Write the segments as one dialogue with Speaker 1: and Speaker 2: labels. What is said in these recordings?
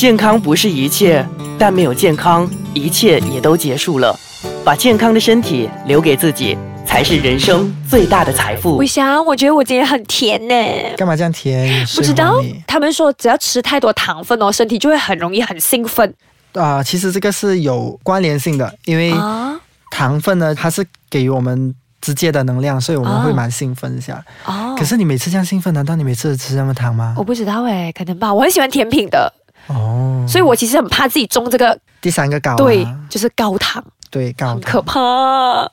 Speaker 1: 健康不是一切，但没有健康，一切也都结束了。把健康的身体留给自己，才是人生最大的财富
Speaker 2: 伟。翔，我觉得我今天很甜呢。
Speaker 3: 干嘛这样甜？
Speaker 2: 不知道他们说只要吃太多糖分哦，身体就会很容易很兴奋
Speaker 3: 啊、其实这个是有关联性的，因为
Speaker 2: 啊
Speaker 3: 糖分呢，它是给予我们直接的能量，所以我们会蛮兴奋一下。
Speaker 2: 哦。
Speaker 3: 可是你每次这样兴奋，难道你每次都吃那么糖吗
Speaker 2: 我？不知道哎，可能吧。我很喜欢甜品的，
Speaker 3: 哦，
Speaker 2: 所以我其实很怕自己中这个，
Speaker 3: 第三个高、啊，
Speaker 2: 对，就是高糖，
Speaker 3: 对高糖
Speaker 2: 很可怕。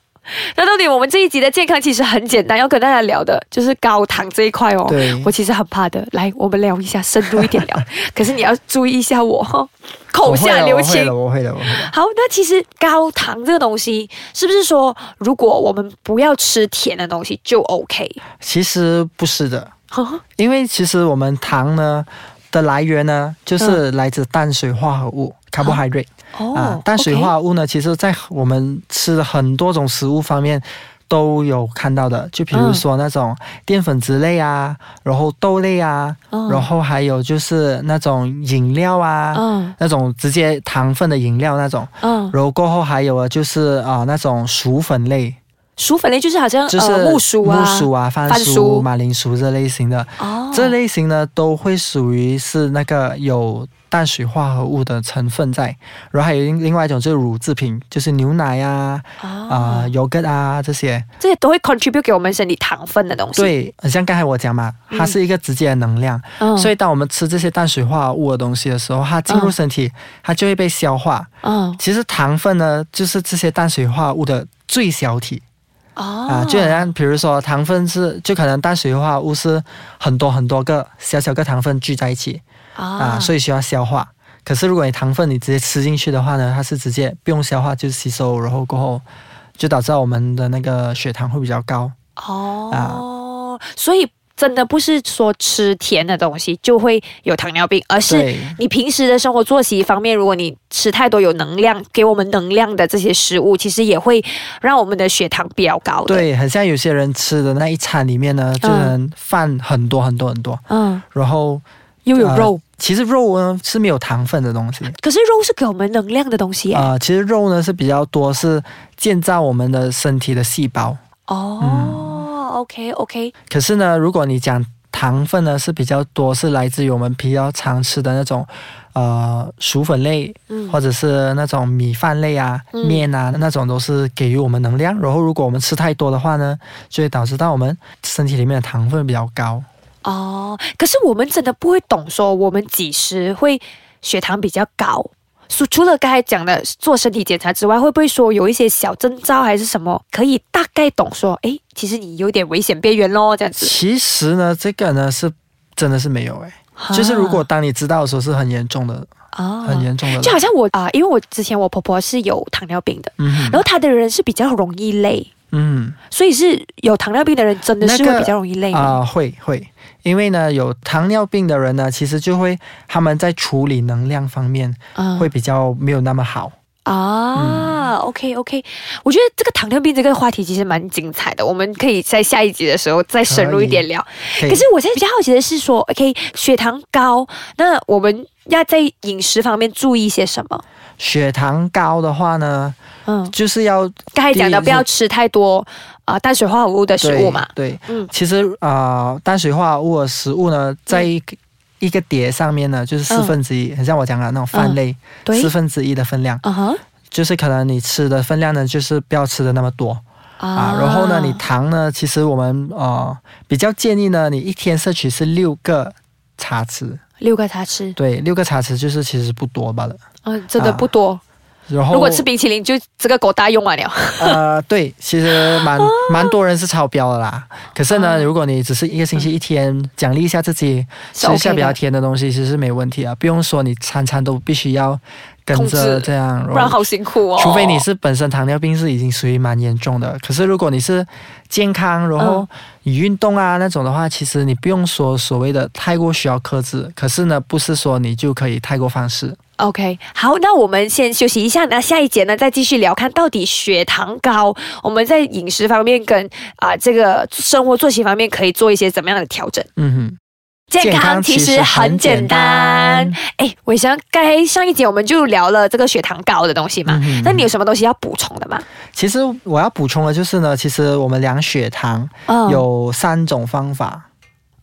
Speaker 2: 那到底我们这一集的健康其实很简单，要跟大家聊的就是高糖这一块哦。
Speaker 3: 对
Speaker 2: 我其实很怕的。来，我们聊一下，深入一点聊。可是你要注意一下我哈，口下留情。
Speaker 3: 我会的，我会的，会的。
Speaker 2: 好，那其实高糖这个东西，是不是说如果我们不要吃甜的东西就 OK？
Speaker 3: 其实不是的，
Speaker 2: 哈
Speaker 3: 因为其实我们糖呢的来源呢，就是来自碳水化合物、carbohydrate
Speaker 2: 哦
Speaker 3: 啊。碳水化合物呢，其实在我们吃的很多种食物方面。都有看到的，就比如说那种淀粉质类啊，然后豆类啊，
Speaker 2: 嗯
Speaker 3: 然后还有就是那种饮料啊，
Speaker 2: 嗯。
Speaker 3: 那种直接糖分的饮料那种，
Speaker 2: 嗯，
Speaker 3: 然后过后还有啊，就是啊、那种薯粉类，
Speaker 2: 薯粉类就是好像
Speaker 3: 就是
Speaker 2: 呃木薯啊，
Speaker 3: 木薯啊、番薯、马铃薯这类型的，
Speaker 2: 哦，
Speaker 3: 这类型呢都会属于是那个有碳水化合物的成分在，然后还有另另外一种就是乳制品，就是牛奶呀、啊、
Speaker 2: 啊、
Speaker 3: yogurt 啊这些，
Speaker 2: 这些都会 contribute 给我们身体糖分的东西。，
Speaker 3: 对，很像刚才我讲嘛，它是一个直接的能量，
Speaker 2: 嗯。
Speaker 3: 所以当我们吃这些碳水化合物的东西的时候，它进入身体，它就会被消化。
Speaker 2: 嗯。
Speaker 3: 其实糖分呢，就是这些碳水化合物的最小体。
Speaker 2: 哦
Speaker 3: 啊，就好像比如说糖分是，就可能碳水化合物是很多很多个小小个糖分聚在一起啊，所
Speaker 2: 以
Speaker 3: 以需要消化。可是如果你糖分你直接吃进去的话呢，它是直接不用消化就吸收，然后过后就导致我们的那个血糖会比较高。
Speaker 2: 哦，所以真的不是说吃甜的东西就会有糖尿病，而是你平时的生活作息方面，如果你吃太多有能量、给我们能量的这些食物，其实也会让我们的血糖比较高的。，
Speaker 3: 对，很像有些人吃的那一餐里面呢，就能饭很多很多很多，
Speaker 2: 嗯，
Speaker 3: 然后
Speaker 2: 又有肉，
Speaker 3: 其实肉呢是没有糖分的东西。
Speaker 2: 可是肉是给我们能量的东西耶。
Speaker 3: 啊、其实肉呢是比较多是建造我们的身体的细胞。
Speaker 2: 哦、k OK，
Speaker 3: 可是呢，如果你讲糖分呢，是比较多，是来自于我们比较常吃的那种，呃，薯粉类，
Speaker 2: 嗯
Speaker 3: 或者是那种米饭类啊、
Speaker 2: 嗯
Speaker 3: 面啊，那种都是给予我们能量。然后，如果我们吃太多的话呢，就会导致到我们身体里面的糖分比较高。
Speaker 2: 哦，可是我们真的不会懂说我们几时会血糖比较高。除除了刚才讲的做身体检查之外，会不会说有一些小征兆还是什么，可以大概懂说，哎，其实你有点危险边缘咯，这样子。
Speaker 3: 其实呢，这个呢是真的是没有诶、就是如果当你知道的时候是很严重的，
Speaker 2: 啊
Speaker 3: 很严重的。
Speaker 2: 就好像我啊、因为我之前我婆婆是有糖尿病的，
Speaker 3: 嗯
Speaker 2: 然后她的人是比较容易累，
Speaker 3: 嗯。
Speaker 2: 所以是有糖尿病的人真的是会比较容易累吗？
Speaker 3: 啊、会会，因为呢，有糖尿病的人呢，其实就会他们在处理能量方面
Speaker 2: 嗯
Speaker 3: 会比较没有那么好。
Speaker 2: 啊、o k OK，我觉得这个糖尿病这个话题其实蛮精彩的，我们可以在下一集的时候再深入一点聊。
Speaker 3: 可
Speaker 2: 可是我现在比较好奇的是说，OK，血糖高，那我们要在饮食方面注意些什么？
Speaker 3: 血糖高的话呢，
Speaker 2: 嗯，
Speaker 3: 就是要
Speaker 2: 刚才讲的不要吃太多啊、碳水化合物的食物嘛。
Speaker 3: 对，对。
Speaker 2: 嗯。
Speaker 3: 其实啊、呃碳水化合物的食物呢，在一个碟上面呢，就是四分之一，很像我讲的那种饭类，四分之一的分量，就是可能你吃的分量呢，就是不要吃的那么多。啊，然后呢，你糖呢，其实我们呃比较建议呢，你一天摄取是六个茶匙，
Speaker 2: 六个茶匙，
Speaker 3: 对，六个茶匙就是其实不多罢了。
Speaker 2: 嗯，真的不多。
Speaker 3: 然后
Speaker 2: 如果吃冰淇淋，就这个狗大用完了。
Speaker 3: 呃，对，其实蛮 蛮多人是超标的啦。可是呢，
Speaker 2: 哦
Speaker 3: 如果你只是一个星期一天奖励一下自己，吃一下比较甜的东西，其实是没问题啊，不用说你餐餐都必须要跟着这样，
Speaker 2: 不然好辛苦哦。
Speaker 3: 除非你是本身糖尿病是已经属于蛮严重的，可是如果你是健康，然后运动啊那种的话，其实你不用说所谓的太过需要克制，可是呢，不是说你就可以太过放肆。
Speaker 2: OK，好，那我们先休息一下，那下一节呢再继续聊，看到底血糖高，我们在饮食方面跟啊、这个生活作息方面可以做一些怎么样的调整。
Speaker 3: 嗯哼。
Speaker 2: 健康其实很简单。哎，伟翔，该上一节我们就聊了这个血糖高的东西嘛，那你有什么东西要补充的吗？
Speaker 3: 其实我要补充的就是呢，其实我们量血糖有三种方法。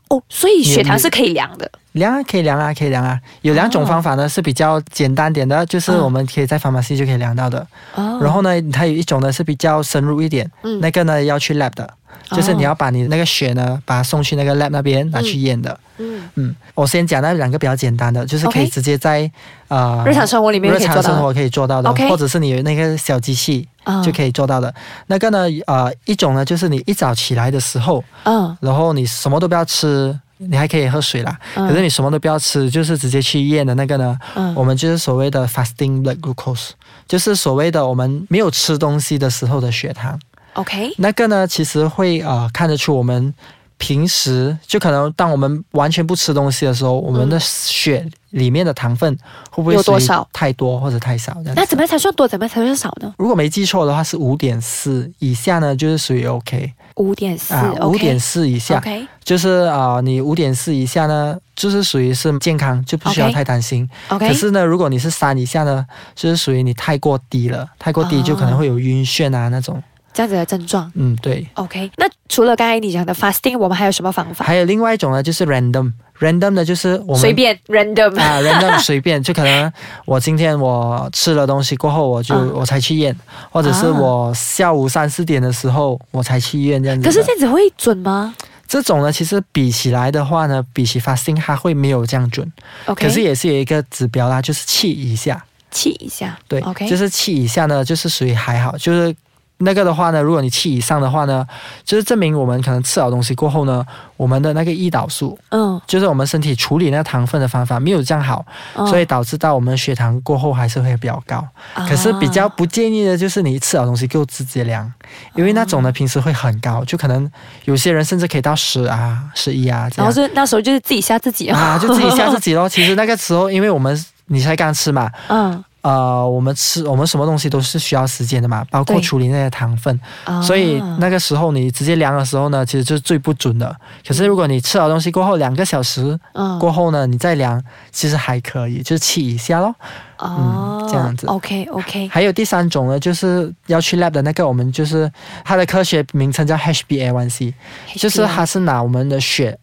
Speaker 2: 哦，所以血糖是可以量的，
Speaker 3: 量啊，可以量啊，可以量啊。有两种方法呢，是比较简单点的，就是我们可以在 pharmacy 就可以量到的。哦。然后呢，它有一种呢是比较深入一点，嗯，那个呢要去 lab 的，就是你要把你那个血呢，把它送去那个 lab 那边拿去验的。嗯嗯。我先讲那两个比较简单的，就是可以直接在
Speaker 2: 呃日常生活里面
Speaker 3: 日常生活可以做到的，或者是你有那个小机器就可以做到的。那个呢，呃，一种呢就是你一早起来的时候，嗯，然后你什么都不要吃。你还可以喝水啦，可是你什么都不要吃，就是直接去医院的那个呢？我们就是所谓的 fasting blood glucose，就是所谓的我们没有吃东西的时候的血糖。
Speaker 2: OK，
Speaker 3: 那个呢，其实会呃看得出我们。平时就可能当我们完全不吃东西的时候，我们的血里面的糖分会不会
Speaker 2: 有多少？
Speaker 3: 太多或者太少？
Speaker 2: 那怎么才算多？怎么才算少呢？
Speaker 3: 如果没记错的话，是五点四以下呢，就是属于 OK。
Speaker 2: 五点四，
Speaker 3: 五点四以下，OK，就是啊，你五点四以下呢，就是属于是健康，就不需要太担心。
Speaker 2: OK，
Speaker 3: 可是呢，如果你是三以下呢，就是属于你太过低了，太过低就可能会有晕眩啊那种。
Speaker 2: 这样子的症状，
Speaker 3: 嗯，对
Speaker 2: ，OK。那除了刚才你讲的 fasting，我们还有什么方法？
Speaker 3: 还有另外一种呢，就是 random，random 的就是我们
Speaker 2: 随便 random
Speaker 3: 啊，random 随便，就可能我今天我吃了东西过后，我就我才去验，或者是我下午三四点的时候我才去验这样子。
Speaker 2: 可是这样子会准吗？
Speaker 3: 这种呢，其实比起来的话呢，比起 fasting 它会没有这样准
Speaker 2: ，OK。
Speaker 3: 可是也是有一个指标啦，就是气一下，
Speaker 2: 气一下，
Speaker 3: 对
Speaker 2: ，OK，
Speaker 3: 就是气一下呢，就是属于还好，就是。那个的话呢，如果你七以上的话呢，就是证明我们可能吃好东西过后呢，我们的那个胰岛素，嗯，就是我们身体处理那个糖分的方法没有这样好，所以导致到我们血糖过后还是会比较高。可是比较不建议的就是你吃好东西就直接量，因为那种呢平时会很高，就可能有些人甚至可以到十啊、十一啊这样。
Speaker 2: 然后是那时候就是自己吓自己
Speaker 3: 啊，就自己吓自己咯。其实那个时候，因为我们你才刚吃嘛，嗯。呃，我们吃我们什么东西都是需要时间的嘛，包括处理那些糖分，所以那个时候你直接量的时候呢，其实就是最不准的。可是如果你吃了东西过后两个小时过后呢，你再量，其实还可以，就是气一下咯。
Speaker 2: 哦，
Speaker 3: 这样子。
Speaker 2: OK OK。
Speaker 3: 还有第三种呢，就是要去 lab 的那个，我们就是它的科学名称叫 HbA1c，就是它是拿我们的血。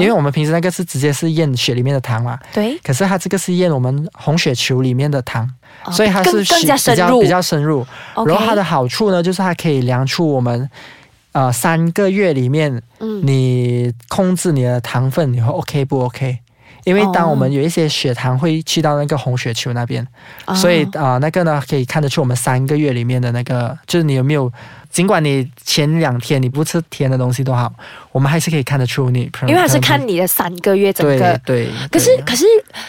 Speaker 3: 因为我们平时那个是直接是验血里面的糖嘛，
Speaker 2: 对。
Speaker 3: 可是它这个是验我们红血球里面的糖，所以它是
Speaker 2: 更加深
Speaker 3: 入，比较深入。然后它的好处呢，就是它可以量出我们，呃，三个月里面，你控制你的糖分，你会 OK 不 OK？因为当我们有一些血糖会去到那个红血球那边，所以啊，那个呢可以看得出我们三个月里面的那个，就是你有没有。尽管你前两天你不吃甜的东西都好，我们还是可以看得出你。
Speaker 2: 因为它是看你的三个月整个。
Speaker 3: 对。
Speaker 2: 可是可是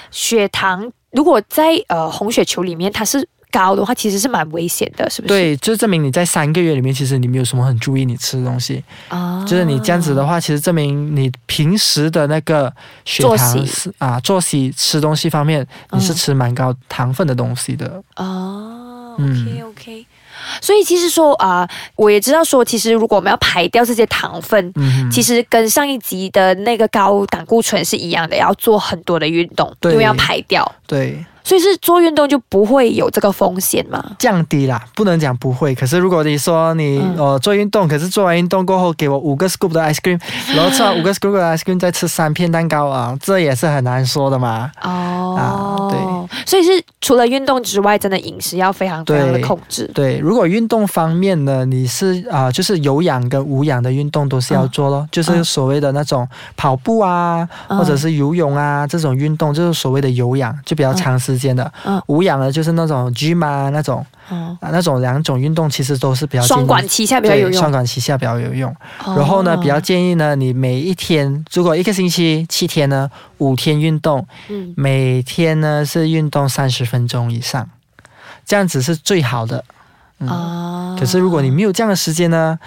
Speaker 2: 血糖如果在呃红血球里面它是高的话，其实是蛮危险的，是不是？
Speaker 3: 对，就证明你在三个月里面其实你没有什么很注意你吃的东西。哦。就是你这样子的话，其实证明你平时的那个血糖是啊作息吃东西方面你是吃蛮高糖分的东西的。
Speaker 2: 哦。OK OK。所以其实说啊，我也知道说，其实如果我们要排掉这些糖分，其实跟上一集的那个高胆固醇是一样的，要做很多的运动，因为要排掉。
Speaker 3: 对。
Speaker 2: 所以是做运动就不会有这个风险吗？
Speaker 3: 降低啦，不能讲不会。可是如果你说你呃做运动，可是做完运动过后给我五个 scoop 的 ice cream，然后吃完五个 scoop 的 ice cream 再吃三片蛋糕啊，这也是很难说的嘛。
Speaker 2: 哦，啊，对。所以是除了运动之外，真的饮食要非常非常的控制。
Speaker 3: 对，如果运动方面呢，你是啊，就是有氧跟无氧的运动都是要做咯，就是所谓的那种跑步啊，或者是游泳啊这种运动，就是所谓的有氧，就比较长时。间的，嗯，无氧的，就是那种 gym 啊，那种，啊，那种两种运动其实都是比较
Speaker 2: 双管齐下比较有用，
Speaker 3: 双管齐下比较有用。然后呢，比较建议呢，你每一天如果一个星期七天呢，五天运动，嗯，每天呢是运动三十分钟以上，这样子是最好的。啊，可是如果你没有这样的时间呢？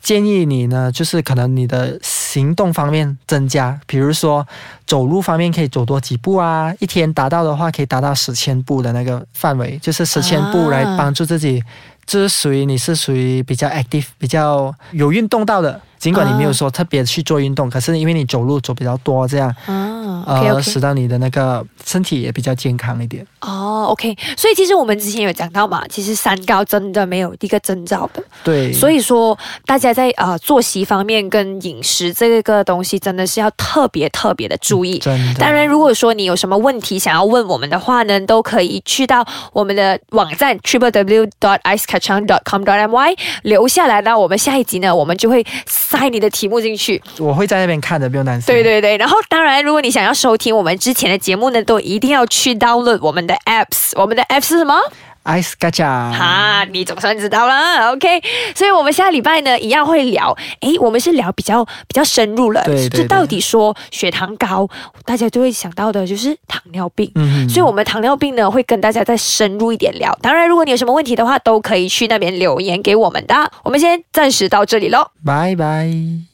Speaker 3: 建议你呢，就是可能你的行动方面增加，比如说走路方面可以走多几步啊，一天达到的话可以达到十千步的那个范围，就是十千步来帮助自己，这是属于你是属于比较 active、比较有运动到的。尽管你没有说特别去做运动，可是因为你走路走比较多，这样
Speaker 2: 啊
Speaker 3: 呃
Speaker 2: ，OK
Speaker 3: 使到你的那个身体也比较健康一点。
Speaker 2: 哦，OK，所以其实我们之前有讲到嘛，其实三高真的没有一个征兆的，
Speaker 3: 对，
Speaker 2: 所以说大家在呃作息方面跟饮食这个东西真的是要特别特别的注意。
Speaker 3: 真的，
Speaker 2: 当然，如果说你有什么问题想要问我们的话呢，都可以去到我们的网站 triple w dot icekachang dot com dot my 留下来呢。我们下一集呢，我们就会塞你的题目进去。
Speaker 3: 我会在那边看的，不用担心。
Speaker 2: 对对对，然后当然，如果你想要收听我们之前的节目呢，都一定要去 download 我们的 apps。我们的 app 是什么？
Speaker 3: ，ice 嘎 cha，
Speaker 2: 哈，你总算知道了，OK。所以，我们下礼拜呢，一样会聊。诶，我们是聊比较比较深入了。
Speaker 3: 对对对
Speaker 2: 这到底说血糖高，大家就会想到的就是糖尿病。
Speaker 3: 嗯
Speaker 2: 所以，我们糖尿病呢，会跟大家再深入一点聊。当然，如果你有什么问题的话，都可以去那边留言给我们的。我们先暂时到这里喽。
Speaker 3: 拜拜。